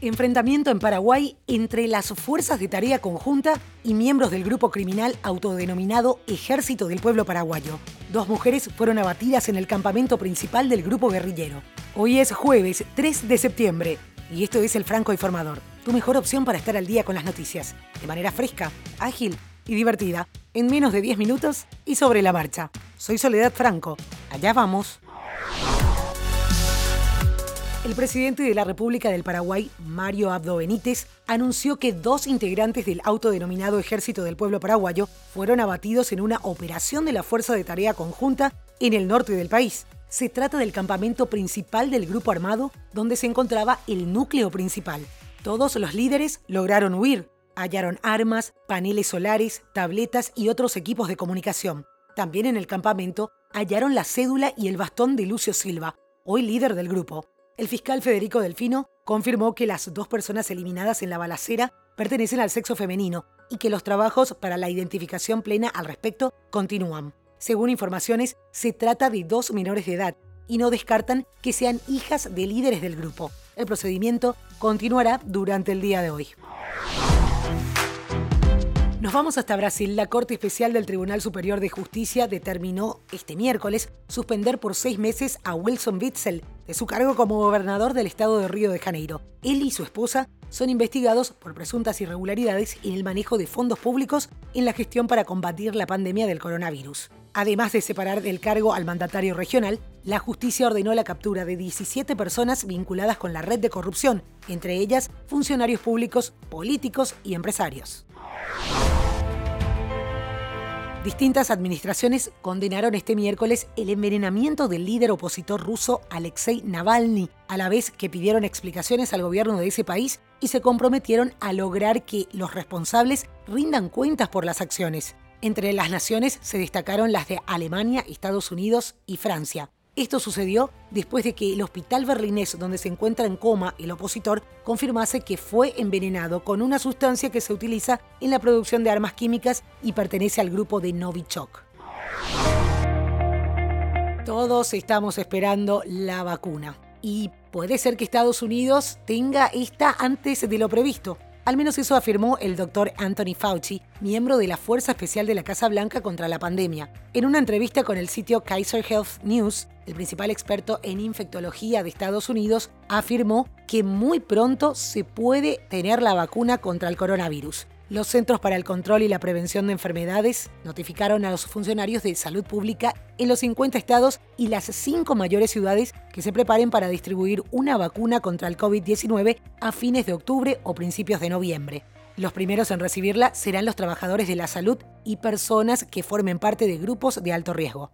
Enfrentamiento en Paraguay entre las fuerzas de tarea conjunta y miembros del grupo criminal autodenominado Ejército del Pueblo Paraguayo. Dos mujeres fueron abatidas en el campamento principal del grupo guerrillero. Hoy es jueves 3 de septiembre y esto es el Franco Informador, tu mejor opción para estar al día con las noticias, de manera fresca, ágil y divertida, en menos de 10 minutos y sobre la marcha. Soy Soledad Franco. Allá vamos. El presidente de la República del Paraguay, Mario Abdo Benítez, anunció que dos integrantes del autodenominado Ejército del Pueblo Paraguayo fueron abatidos en una operación de la Fuerza de Tarea Conjunta en el norte del país. Se trata del campamento principal del grupo armado donde se encontraba el núcleo principal. Todos los líderes lograron huir. Hallaron armas, paneles solares, tabletas y otros equipos de comunicación. También en el campamento hallaron la cédula y el bastón de Lucio Silva, hoy líder del grupo. El fiscal Federico Delfino confirmó que las dos personas eliminadas en la balacera pertenecen al sexo femenino y que los trabajos para la identificación plena al respecto continúan. Según informaciones, se trata de dos menores de edad y no descartan que sean hijas de líderes del grupo. El procedimiento continuará durante el día de hoy. Nos vamos hasta Brasil. La Corte Especial del Tribunal Superior de Justicia determinó este miércoles suspender por seis meses a Wilson Witzel de su cargo como gobernador del estado de Río de Janeiro. Él y su esposa son investigados por presuntas irregularidades en el manejo de fondos públicos en la gestión para combatir la pandemia del coronavirus. Además de separar del cargo al mandatario regional, la justicia ordenó la captura de 17 personas vinculadas con la red de corrupción, entre ellas funcionarios públicos, políticos y empresarios. Distintas administraciones condenaron este miércoles el envenenamiento del líder opositor ruso Alexei Navalny, a la vez que pidieron explicaciones al gobierno de ese país y se comprometieron a lograr que los responsables rindan cuentas por las acciones. Entre las naciones se destacaron las de Alemania, Estados Unidos y Francia. Esto sucedió después de que el hospital berlinés donde se encuentra en coma el opositor confirmase que fue envenenado con una sustancia que se utiliza en la producción de armas químicas y pertenece al grupo de Novichok. Todos estamos esperando la vacuna y puede ser que Estados Unidos tenga esta antes de lo previsto. Al menos eso afirmó el doctor Anthony Fauci, miembro de la Fuerza Especial de la Casa Blanca contra la pandemia. En una entrevista con el sitio Kaiser Health News, el principal experto en infectología de Estados Unidos afirmó que muy pronto se puede tener la vacuna contra el coronavirus. Los Centros para el Control y la Prevención de Enfermedades notificaron a los funcionarios de salud pública en los 50 estados y las cinco mayores ciudades que se preparen para distribuir una vacuna contra el COVID-19 a fines de octubre o principios de noviembre. Los primeros en recibirla serán los trabajadores de la salud y personas que formen parte de grupos de alto riesgo.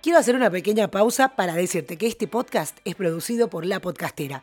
Quiero hacer una pequeña pausa para decirte que este podcast es producido por La Podcastera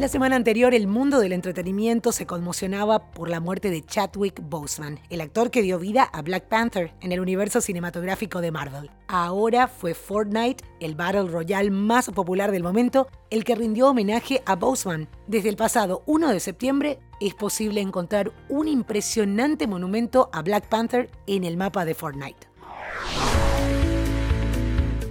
La semana anterior, el mundo del entretenimiento se conmocionaba por la muerte de Chadwick Boseman, el actor que dio vida a Black Panther en el universo cinematográfico de Marvel. Ahora fue Fortnite, el Battle Royale más popular del momento, el que rindió homenaje a Boseman. Desde el pasado 1 de septiembre es posible encontrar un impresionante monumento a Black Panther en el mapa de Fortnite.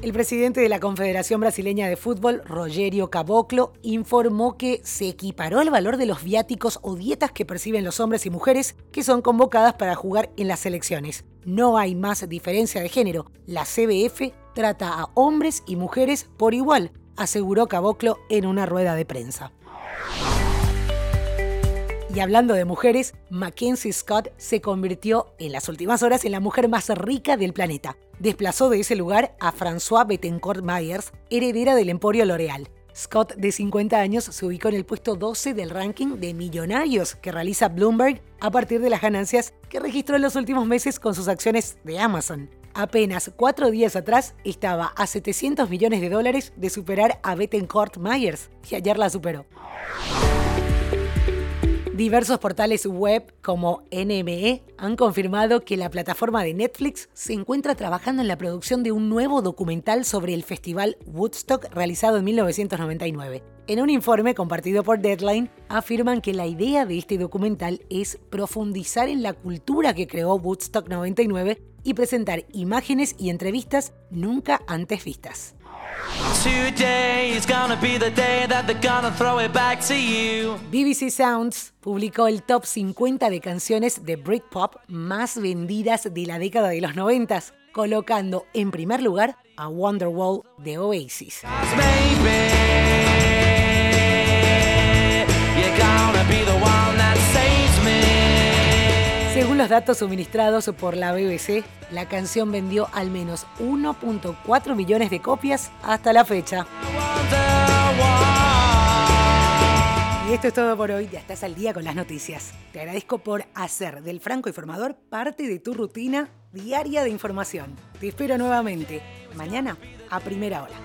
El presidente de la Confederación Brasileña de Fútbol, Rogerio Caboclo, informó que se equiparó el valor de los viáticos o dietas que perciben los hombres y mujeres que son convocadas para jugar en las selecciones. No hay más diferencia de género. La CBF trata a hombres y mujeres por igual, aseguró Caboclo en una rueda de prensa. Y hablando de mujeres, Mackenzie Scott se convirtió en las últimas horas en la mujer más rica del planeta. Desplazó de ese lugar a François Bettencourt Myers, heredera del emporio L'Oréal. Scott, de 50 años, se ubicó en el puesto 12 del ranking de millonarios que realiza Bloomberg a partir de las ganancias que registró en los últimos meses con sus acciones de Amazon. Apenas cuatro días atrás estaba a 700 millones de dólares de superar a Bettencourt Myers, y ayer la superó. Diversos portales web como NME han confirmado que la plataforma de Netflix se encuentra trabajando en la producción de un nuevo documental sobre el festival Woodstock realizado en 1999. En un informe compartido por Deadline, afirman que la idea de este documental es profundizar en la cultura que creó Woodstock 99 y presentar imágenes y entrevistas nunca antes vistas. BBC Sounds publicó el top 50 de canciones de Britpop más vendidas de la década de los 90, colocando en primer lugar a Wonderwall de Oasis. Según los datos suministrados por la BBC, la canción vendió al menos 1.4 millones de copias hasta la fecha. Y esto es todo por hoy, ya estás al día con las noticias. Te agradezco por hacer del Franco Informador parte de tu rutina diaria de información. Te espero nuevamente mañana a primera hora.